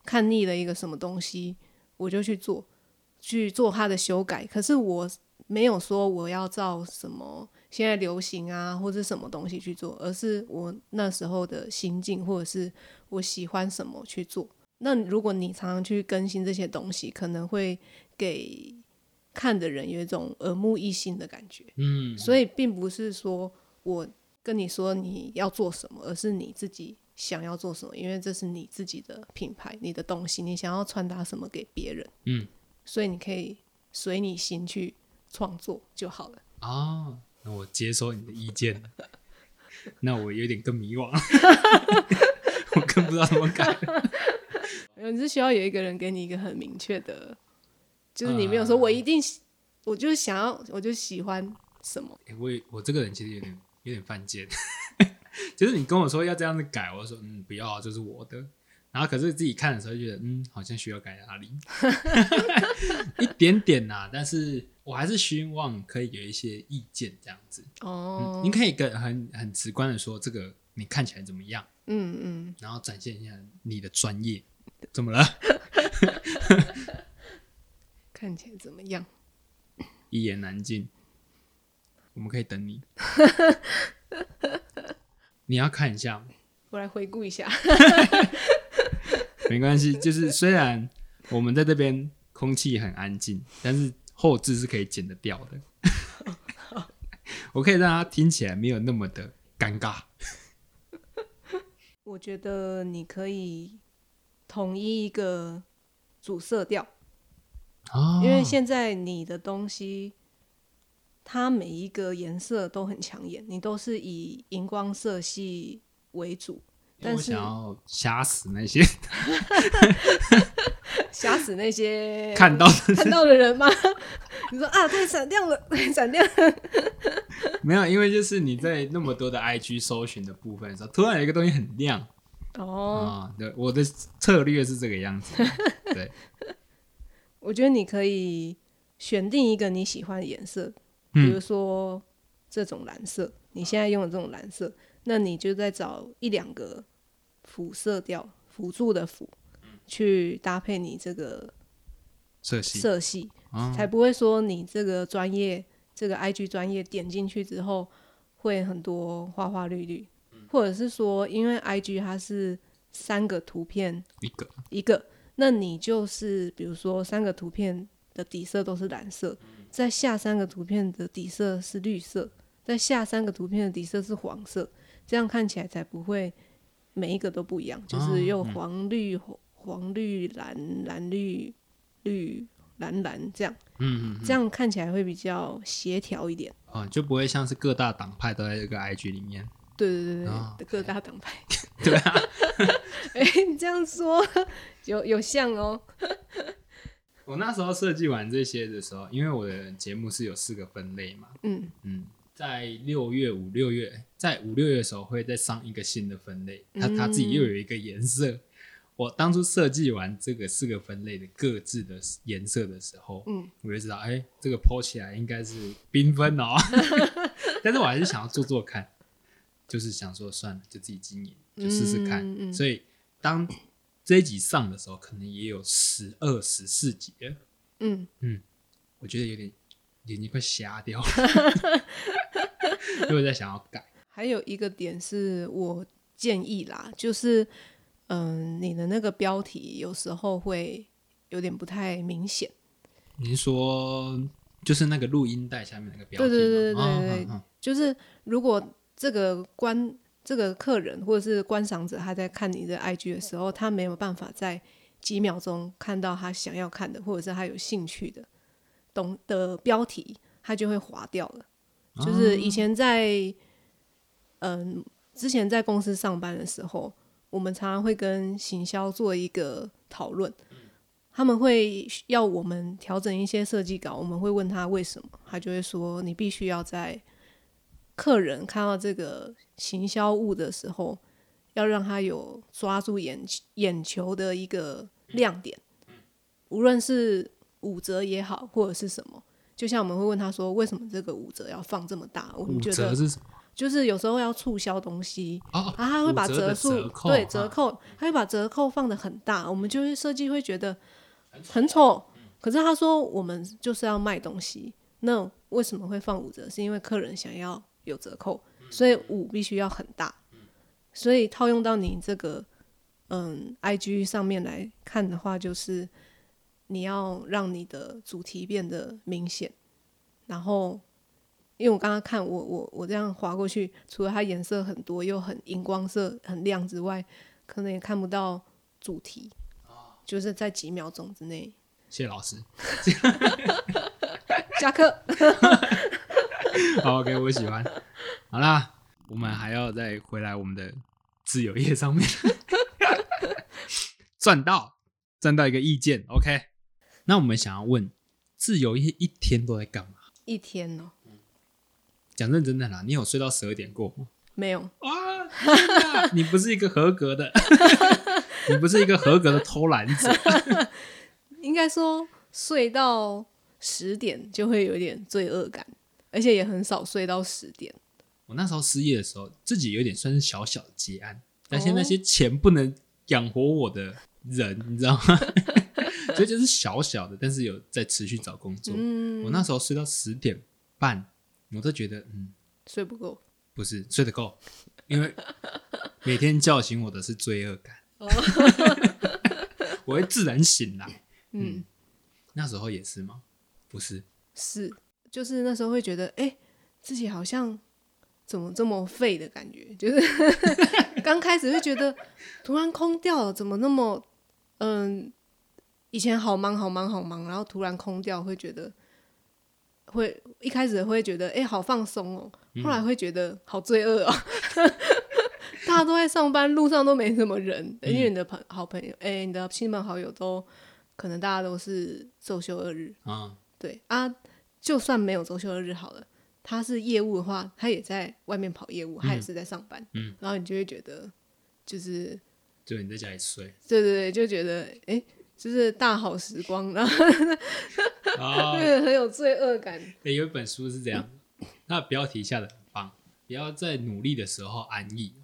看腻了一个什么东西，我就去做，去做它的修改。可是我没有说我要照什么现在流行啊，或者什么东西去做，而是我那时候的心境，或者是我喜欢什么去做。那如果你常常去更新这些东西，可能会给看的人有一种耳目一新的感觉。嗯，所以并不是说我跟你说你要做什么，而是你自己想要做什么，因为这是你自己的品牌、你的东西，你想要传达什么给别人，嗯，所以你可以随你心去创作就好了。啊，那我接收你的意见，[laughs] 那我有点更迷惘，[laughs] 我更不知道怎么改。你是需要有一个人给你一个很明确的，就是你没有说我一定喜，我就是想要，我就喜欢什么，欸我也我这个人其实有点有点犯贱，[laughs] 就是你跟我说要这样子改，我说嗯不要啊，这是我的。然后可是自己看的时候就觉得嗯好像需要改哪里，一点点呐、但是我还是希望可以有一些意见这样子。哦嗯，你可以跟很很直观的说这个你看起来怎么样，嗯嗯，然后展现一下你的专业。怎么了？[laughs] 看起来怎么样？[laughs] 一言难尽。我们可以等你。[laughs] 你要看一下吗我来回顾一下，没关系，就是虽然我们在这边空气很安静，但是后置是可以剪得掉的。[laughs] 我可以让它听起来没有那么的尴尬。[laughs] 我觉得你可以统一一个主色调。哦因为现在你的东西，它每一个颜色都很抢眼，你都是以荧光色系为主，但是想要吓死那些 [laughs] 吓死那些看到的 [laughs] 看到的人吗？[laughs] 你说啊，太闪亮了，太 [laughs] 闪亮了，没有，因为就是你在那么多的 IG 搜寻的部分的时候，突然有一个东西很亮。哦，啊、对，我的策略是这个样子。对，我觉得你可以选定一个你喜欢的颜色，比嗯如说这种蓝色，你现在用的这种蓝色，那你就再找一两个辅色调、辅助的辅，去搭配你这个色系。色系，啊，才不会说你这个专业这个 IG 专业点进去之后会很多花花绿绿，或者是说因为 IG 它是三个图片一个。一个，那你就是比如说三个图片的底色都是蓝色，在下三个图片的底色是绿色，在下三个图片的底色是黄色，这样看起来才不会每一个都不一样，就是又黄绿黄绿蓝蓝绿绿蓝蓝这样，嗯嗯这样看起来会比较协调一点。哦，就不会像是各大党派都在这个 IG 里面。对对对对，哦各大党派。[laughs] 对啊，[laughs] 哎、你这样说有有像哦。[laughs] 我那时候设计完这些的时候，因为我的节目是有四个分类嘛，嗯嗯，在六月五六月，在五六月的时候会再上一个新的分类，它它自己又有一个颜色。我当初设计完这个四个分类的各自的颜色的时候，嗯，我就知道，哎、这个剖起来应该是缤纷哦。[laughs] 但是我还是想要做做看，就是想说算了，就自己经营，就试试看。嗯嗯所以当这一集上的时候，可能也有十二、十四集了。嗯，我觉得有点眼睛快瞎掉了，[laughs] 因为在想要改。还有一个点是我建议啦，就是嗯，你的那个标题有时候会有点不太明显。您说就是那个录音带下面那个标题吗？对对对对对哦对就是如果这个观这个客人或者是观赏者他在看你的 IG 的时候，他没有办法在几秒钟看到他想要看的或者是他有兴趣的懂的标题，他就会划掉了。就是以前在嗯之前在公司上班的时候，我们常常会跟行销做一个讨论，他们会要我们调整一些设计稿，我们会问他为什么，他就会说你必须要在客人看到这个行销物的时候，要让他有抓住眼眼球的一个亮点，无论是五折也好，或者是什么。就像我们会问他说，为什么这个五折要放这么大？我们觉得？就是有时候要促销东西，哦，然后他会把折的数折扣对啊折扣，他会把折扣放的很大，我们就会设计会觉得很丑。可是他说我们就是要卖东西，那为什么会放五折？是因为客人想要有折扣，所以五必须要很大。所以套用到你这个嗯 IG 上面来看的话，就是你要让你的主题变得明显，然后因为我刚刚看我我我这样划过去，除了它颜色很多又很荧光色很亮之外，可能也看不到主题，就是在几秒钟之内谢谢老师。下课。[laughs] 好，OK，我喜欢。好啦，我们还要再回来我们的自由业上面，[laughs] 赚到赚到一个意见，OK。那我们想要问，自由业一天都在干嘛？一天哦，讲认真的啦，你有睡到十二点过吗？没有，啊，你不是一个合格的，[laughs] 你不是一个合格的偷懒者。[laughs] 应该说睡到十点就会有点罪恶感，而且也很少睡到十点。我那时候失业的时候，自己有点算是小小的结案，但是那些钱不能养活我的人，你知道吗？[laughs] 所以就是小小的，但是有在持续找工作。嗯，我那时候睡到十点半，我都觉得嗯，睡不够。不是睡得够，因为每天叫醒我的是罪恶感，[laughs] 我会自然醒来。嗯，那时候也是吗？不是，是，就是那时候会觉得，哎、自己好像怎么这么废的感觉，就是 [laughs] 刚开始会觉得突然空掉了，怎么那么嗯，以前好忙好忙好忙，然后突然空掉，会觉得会一开始会觉得哎、好放松哦，后来会觉得好罪恶哦。[laughs] 大家都在上班，路上都没什么人，因为你的朋好朋友，哎、你的亲朋好友都可能大家都是周休二日，啊，对啊，就算没有周休二日好了，他是业务的话，他也在外面跑业务，他也是在上班，嗯，然后你就会觉得，就是就你在家里睡。对对对，就觉得哎、诶就是大好时光，然后啊。[laughs] 会 [laughs] 很有罪恶感。欸有一本书是这样，那标题下的很棒，不要在努力的时候安逸。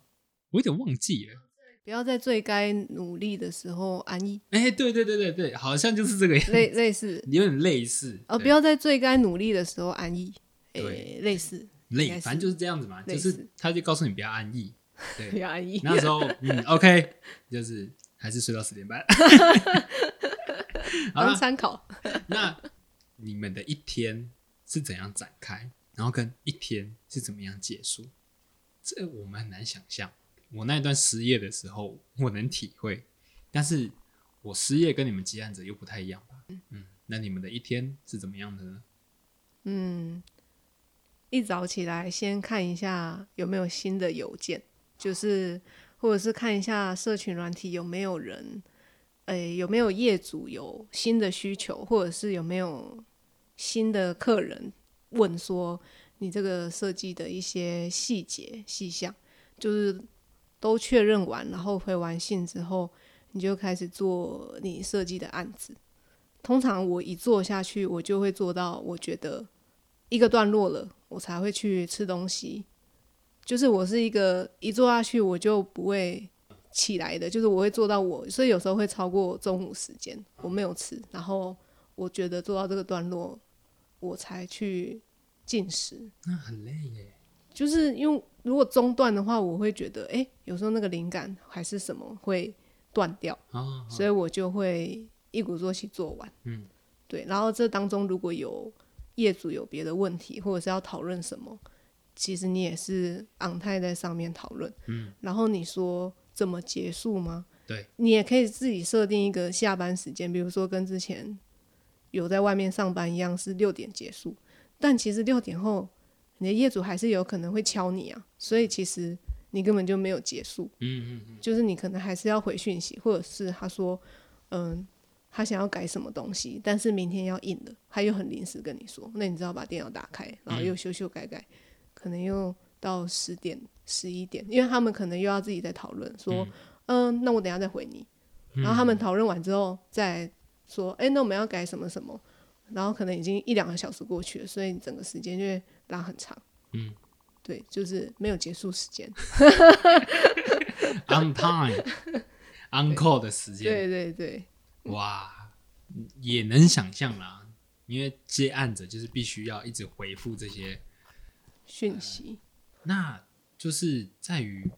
我有点忘记了，不要在最该努力的时候安逸，哎、对对对对对，好像就是这个样子，类类似，有点类似。哦，不要在最该努力的时候安逸，对诶，类似，应累，该是反正就是这样子嘛，就是他就告诉你不要安逸。对 [laughs] 不对，要安逸。那时候嗯，OK，就是还是睡到十点半。[laughs] 好当，参考。[laughs] 那你们的一天是怎样展开，然后跟一天是怎么样结束？这我们很难想象。我那一段失业的时候，我能体会，但是我失业跟你们接案者又不太一样吧？嗯，那你们的一天是怎么样的呢？嗯，一早起来先看一下有没有新的邮件，就是或者是看一下社群软体有没有人，诶、有没有业主有新的需求，或者是有没有新的客人问说你这个设计的一些细节细项，就是都确认完，然后回完信之后，你就开始做你设计的案子。通常我一做下去，我就会做到我觉得一个段落了，我才会去吃东西。就是我是一个一坐下去我就不会起来的，就是我会做到我，所以有时候会超过中午时间，我没有吃，然后我觉得做到这个段落我才去进食。那很累耶。就是因为如果中断的话，我会觉得，哎、有时候那个灵感还是什么会断掉，哦，所以我就会一鼓作气做完。嗯，对。然后这当中如果有业主有别的问题，或者是要讨论什么，其实你也是昂泰在上面讨论。嗯，然后你说怎么结束吗？对，你也可以自己设定一个下班时间，比如说跟之前有在外面上班一样，是六点结束。但其实六点后，你的业主还是有可能会敲你啊，所以其实你根本就没有结束。嗯嗯嗯，就是你可能还是要回讯息，或者是他说，嗯，他想要改什么东西，但是明天要印的，他又很临时跟你说，那你只好把电脑打开，然后又修修改改，可能又到十点、十一点，因为他们可能又要自己在讨论说，嗯、那我等下再回你，然后他们讨论完之后再说，哎、那我们要改什么什么，然后可能已经一两个小时过去了，所以整个时间就会拉很长。嗯，对，就是没有结束时间。on time [laughs] on call 的时间，对对对，哇，也能想象啦。因为接案子就是必须要一直回复这些，讯息。那就是在于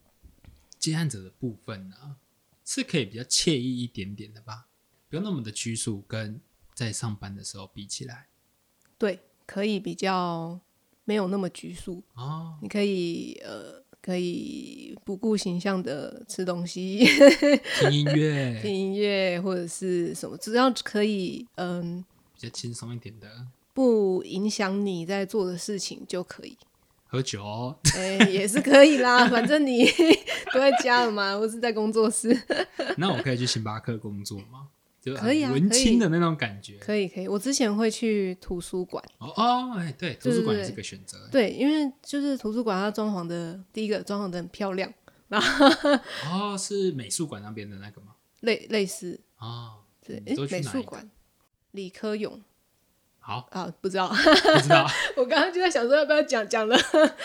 接案者的部分啊，是可以比较惬意一点点的吧，不用那么的拘束，跟在上班的时候比起来。对，可以比较没有那么拘束，哦，你可以呃，可以不顾形象的吃东西、[laughs] 听音乐。[laughs] 听音乐或者是什么，只要可以嗯、比较轻松一点的，不影响你在做的事情就可以。喝酒哦，哎、也是可以啦，[laughs] 反正你 [laughs] 都在家了嘛，或是在工作室，[laughs] 那我可以去星巴克工作吗？就可以啊文青的那种感觉。可以可以。我之前会去图书馆，哦哦，哎，对，图书馆也是个选择。对，因为就是图书馆它装潢的第一个装潢的很漂亮，然后哦，是美术馆那边的那个吗？类类似哦，对，美术馆，李科勇好，啊，不知道。不知道，[laughs] 我刚刚就在想说要不要讲讲了。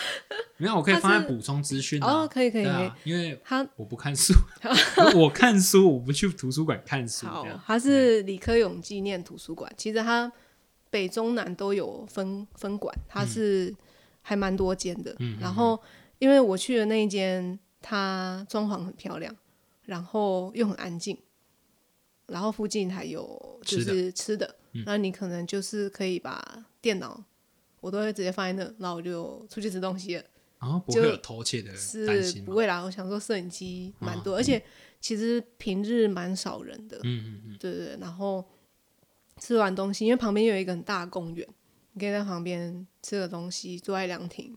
[laughs] 没有，我可以放在补充资讯啊。哦，可以可以可以。啊，，因为他我不看书，[laughs] 我看书，我不去图书馆看书。好他是李科勇纪念图书馆，其实他北中南都有分分馆，它是还蛮多间的。嗯然后因为我去的那一间，它装潢很漂亮，然后又很安静，然后附近还有就是吃的，那你可能就是可以把电脑。我都会直接放在那，然后我就出去吃东西了。然后不会有偷窃的担是？不会啦，我想说摄影机蛮哦多，而且其实平日蛮少人的，嗯嗯嗯，对对对。然后吃完东西，因为旁边有一个很大的公园，你可以在旁边吃个东西，坐在凉亭，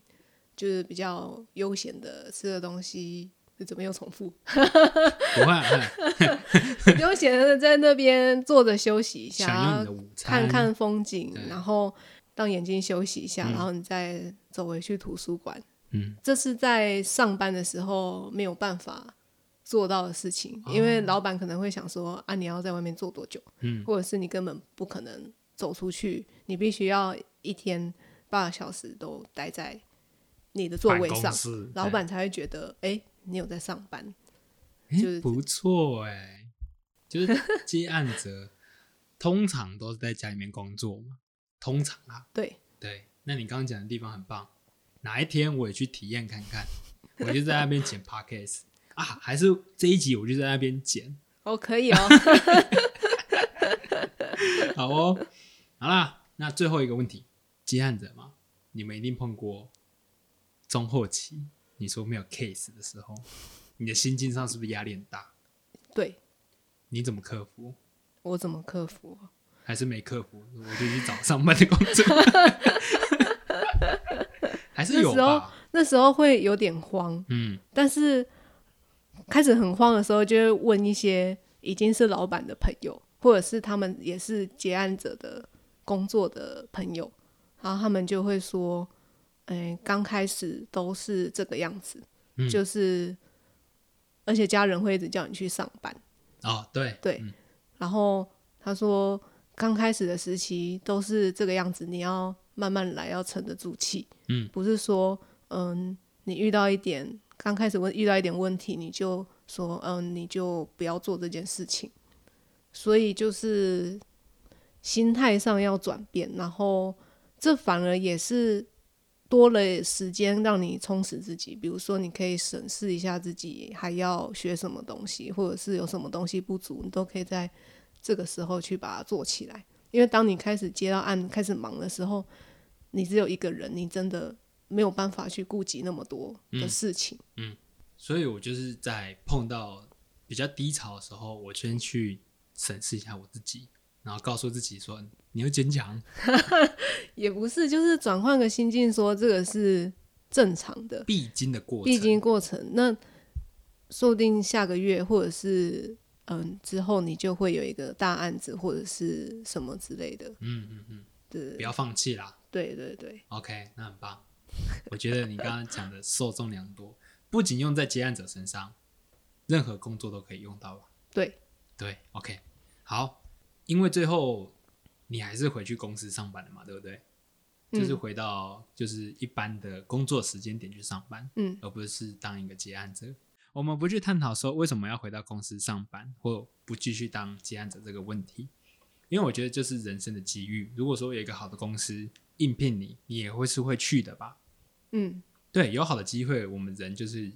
就是比较悠闲的吃个东西。怎么又重复？[laughs] 不会 [laughs] 悠闲的在那边坐着休息一下，看看风景，然后让眼睛休息一下，嗯。然后你再走回去图书馆。嗯，这是在上班的时候没有办法做到的事情，因为老板可能会想说啊，你要在外面坐多久？嗯，或者是你根本不可能走出去，你必须要一天八个小时都待在你的座位上老板才会觉得哎、你有在上班。哎就是不错哎，就是接案者 [laughs] 通常都是在家里面工作嘛，通常啊，对，对。那你刚刚讲的地方很棒，哪一天我也去体验看看，我就在那边剪 [laughs] podcast 啊，还是这一集我就在那边剪，哦，可以哦，[laughs] 好哦，好啦，那最后一个问题，接案者嘛，你们一定碰过中后期，你说没有 case 的时候，你的心境上是不是压力很大？对你怎么克服？我怎么克服？还是没克服？我就去找上班的工作，[laughs] 还是有那时候吧？那时候会有点慌，嗯，但是开始很慌的时候，就会问一些已经是老板的朋友，或者是他们也是结案者的工作的朋友，然后他们就会说：“哎，刚开始都是这个样子，嗯就是而且家人会一直叫你去上班。哦，对对嗯然后他说，刚开始的时期都是这个样子，你要慢慢来，要沉得住气。嗯，不是说，嗯，你遇到一点刚开始问遇到一点问题，你就说，嗯，你就不要做这件事情。所以就是心态上要转变，然后这反而也是多了时间让你充实自己。比如说，你可以审视一下自己还要学什么东西，或者是有什么东西不足，你都可以在这个时候去把它做起来。因为当你开始接到案、开始忙的时候，你只有一个人，你真的没有办法去顾及那么多的事情。嗯所以我就是在碰到比较低潮的时候，我先去审视一下我自己，然后告诉自己说：“你要坚强。[laughs] 也不是，就是转换个心境，说这个是正常的，必经的过程。”必经过程。那说不定下个月或者是嗯之后，你就会有一个大案子或者是什么之类的。嗯嗯嗯，对不要放弃啦。对对对，[laughs] OK，那很棒。我觉得你刚刚讲的受众良多，不仅用在接案者身上，任何工作都可以用到吧？对对，OK，好，因为最后你还是回去公司上班了嘛，对不对？就是嗯回到就是一般的工作时间点去上班，嗯而不是当一个接案者。我们不去探讨说为什么要回到公司上班，或不继续当接案者这个问题，因为我觉得就是人生的机遇。如果说有一个好的公司应聘你，你也会是会去的吧？嗯对，有好的机会，我们人就是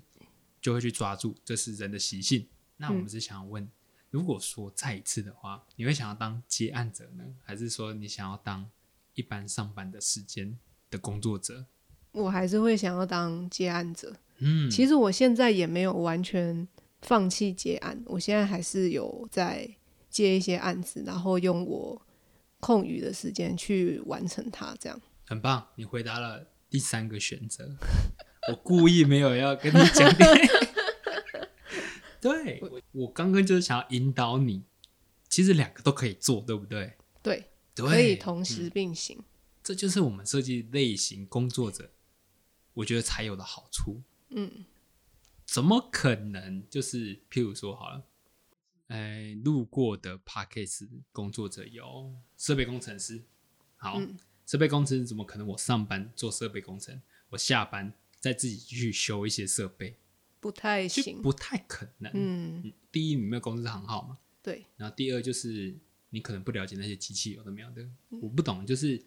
就会去抓住，这是人的习性。那我们嗯是想要问，如果说再一次的话，你会想要当接案者呢，还是说你想要当一般上班的时间的工作者？我还是会想要当接案者。嗯，其实我现在也没有完全放弃接案，我现在还是有在接一些案子，然后用我空余的时间去完成它。这样，很棒，你回答了第三个选择。[laughs] 我故意没有要跟你讲。[laughs] 对，我我刚刚就是想要引导你，其实两个都可以做，对不对？对，对，可以同嗯时并行。这就是我们设计类型工作者，我觉得才有的好处。嗯怎么可能就是譬如说好了，哎，路过的 p a c k a g e 工作者有设备工程师，好，嗯设备工程师怎么可能我上班做设备工程，我下班再自己去修一些设备，不太行。不太可能。嗯，嗯第一，你没有公司行号嘛，对，然后第二就是你可能不了解那些机器有的没有的，嗯我不懂，就是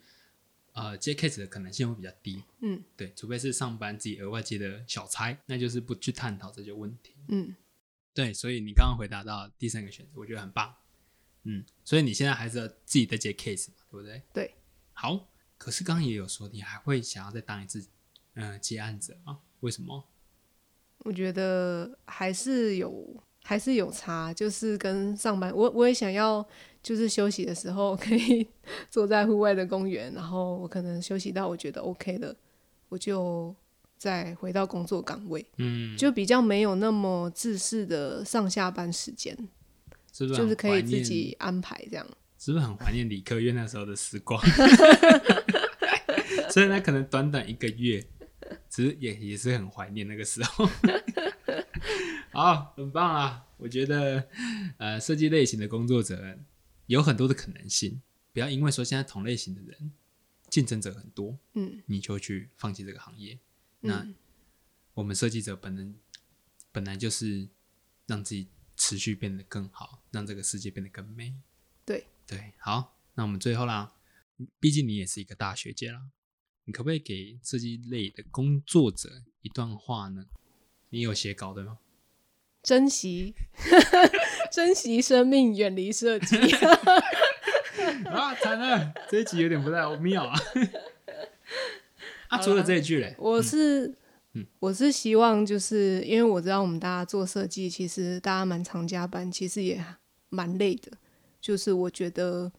呃接 case 的可能性会比较低，嗯对，除非是上班自己额外接的小差，那就是不去探讨这些问题。嗯，对，所以你刚刚回答到第三个选择，我觉得很棒。嗯，所以你现在还是要自己在接 case 嘛，对不对？对。好，可是刚刚也有说，你还会想要再当一次嗯、呃接案子啊？为什么？我觉得还是有还是有差，就是跟上班，我我也想要，就是休息的时候 [laughs] 可以坐在户外的公园，然后我可能休息到我觉得 OK 的，我就再回到工作岗位，嗯，就比较没有那么自式的上下班时间，是不是就是可以自己安排这样。是不是很怀念理科院那时候的时光？所以呢，可能短短一个月，[laughs] 只是也也是很怀念那个时候。[laughs] 好，很棒啊！我觉得，呃，设计类型的工作者有很多的可能性，不要因为说现在同类型的人竞争者很多，嗯你就去放弃这个行业。那嗯我们设计者本能本来就是让自己持续变得更好，让这个世界变得更美。对对，好，那我们最后啦，毕竟你也是一个大学姐啦，你可不可以给设计类的工作者一段话呢？你有写稿的吗？珍惜 [laughs] 珍惜生命，远离设计。[laughs] [laughs] 啊，惨了，这一集有点不太妙啊。啊，除了这一句嘞，我是，嗯我是希望，就是因为我知道我们大家做设计，其实大家蛮常加班，其实也蛮累的。就是我觉得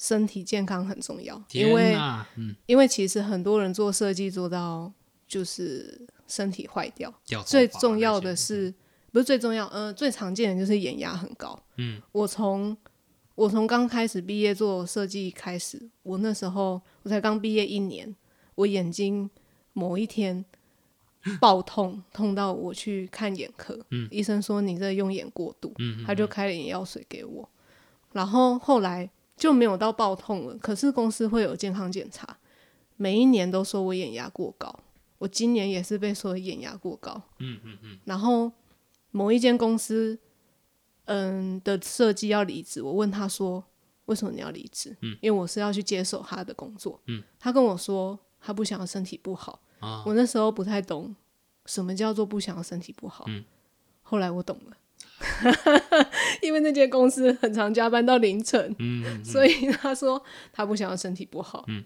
身体健康很重要，因天为，嗯，因为其实很多人做设计做到就是身体坏掉，最重要，的是不是最重要？呃，最常见的就是眼压很高。嗯，我从我从刚开始毕业做设计开始，我那时候我才刚毕业一年，我眼睛某一天 [laughs] 爆痛，痛到我去看眼科，嗯。医生说你这用眼过度，嗯，嗯他就开了眼药水给我，然后后来就没有到爆痛了，可是公司会有健康检查，每一年都说我眼压过高，我今年也是被说眼压过高，嗯嗯嗯，然后某一间公司，嗯的设计要离职，我问他说，我为什么你要离职？嗯，因为我是要去接手他的工作。嗯，他跟我说他不想要身体不好。啊，我那时候不太懂什么叫做不想要身体不好。嗯，后来我懂了，[laughs] 因为那间公司很常加班到凌晨，嗯嗯所以他说他不想要身体不好。嗯，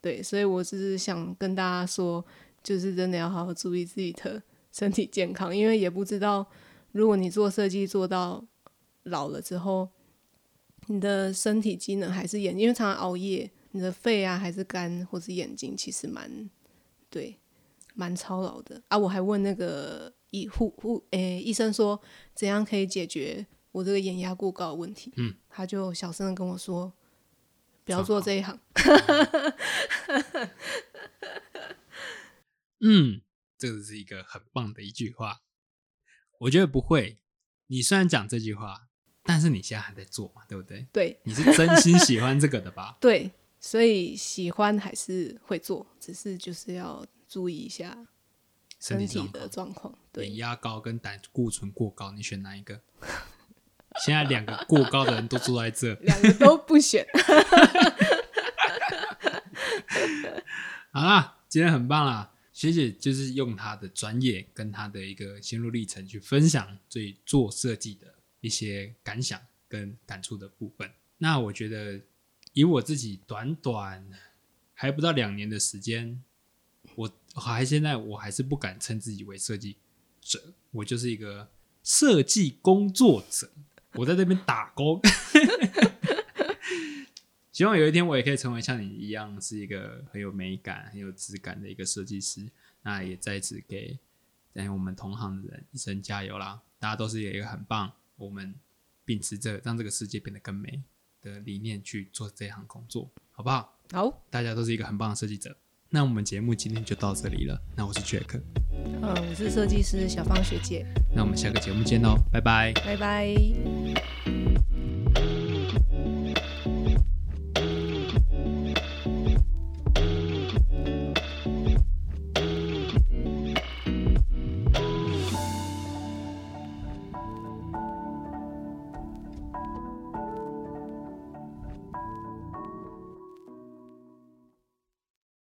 对，所以我只是想跟大家说，就是真的要好好注意自己的身体健康，因为也不知道如果你做设计做到老了之后，你的身体机能还是眼，因为常常熬夜，你的肺啊还是肝或是眼睛，其实蛮对，蛮操劳的啊。我还问那个医护护诶、医生说怎样可以解决我这个眼压过高的问题，嗯，他就小声的跟我说，不要做这一行。嗯，这个是一个很棒的一句话。我觉得不会，你虽然讲这句话，但是你现在还在做嘛，对不对？对你是真心喜欢这个的吧？[laughs] 对，所以喜欢还是会做，只是就是要注意一下身身体的体状况。对眼，压高跟胆固醇过高，你选哪一个？[laughs] 现在两个过高的人都坐在这，[laughs] 两个都不选。[laughs] 好啦，今天很棒啦，学姐就是用她的专业跟她的一个心路历程去分享对做设计的一些感想跟感触的部分。那我觉得以我自己短短还不到两年的时间，我还现在我还是不敢称自己为设计者，我就是一个设计工作者，我在这边打工。[laughs] 希望有一天我也可以成为像你一样，是一个很有美感、很有质感的一个设计师。那也在此给在我们同行的人一声加油啦！大家都是有一个很棒，我们秉持着让这个世界变得更美的理念去做这行工作，好不好？好，大家都是一个很棒的设计者。那我们节目今天就到这里了。那我是 Jack，嗯，我是设计师小芳学姐，那我们下个节目见喽，拜拜。拜拜。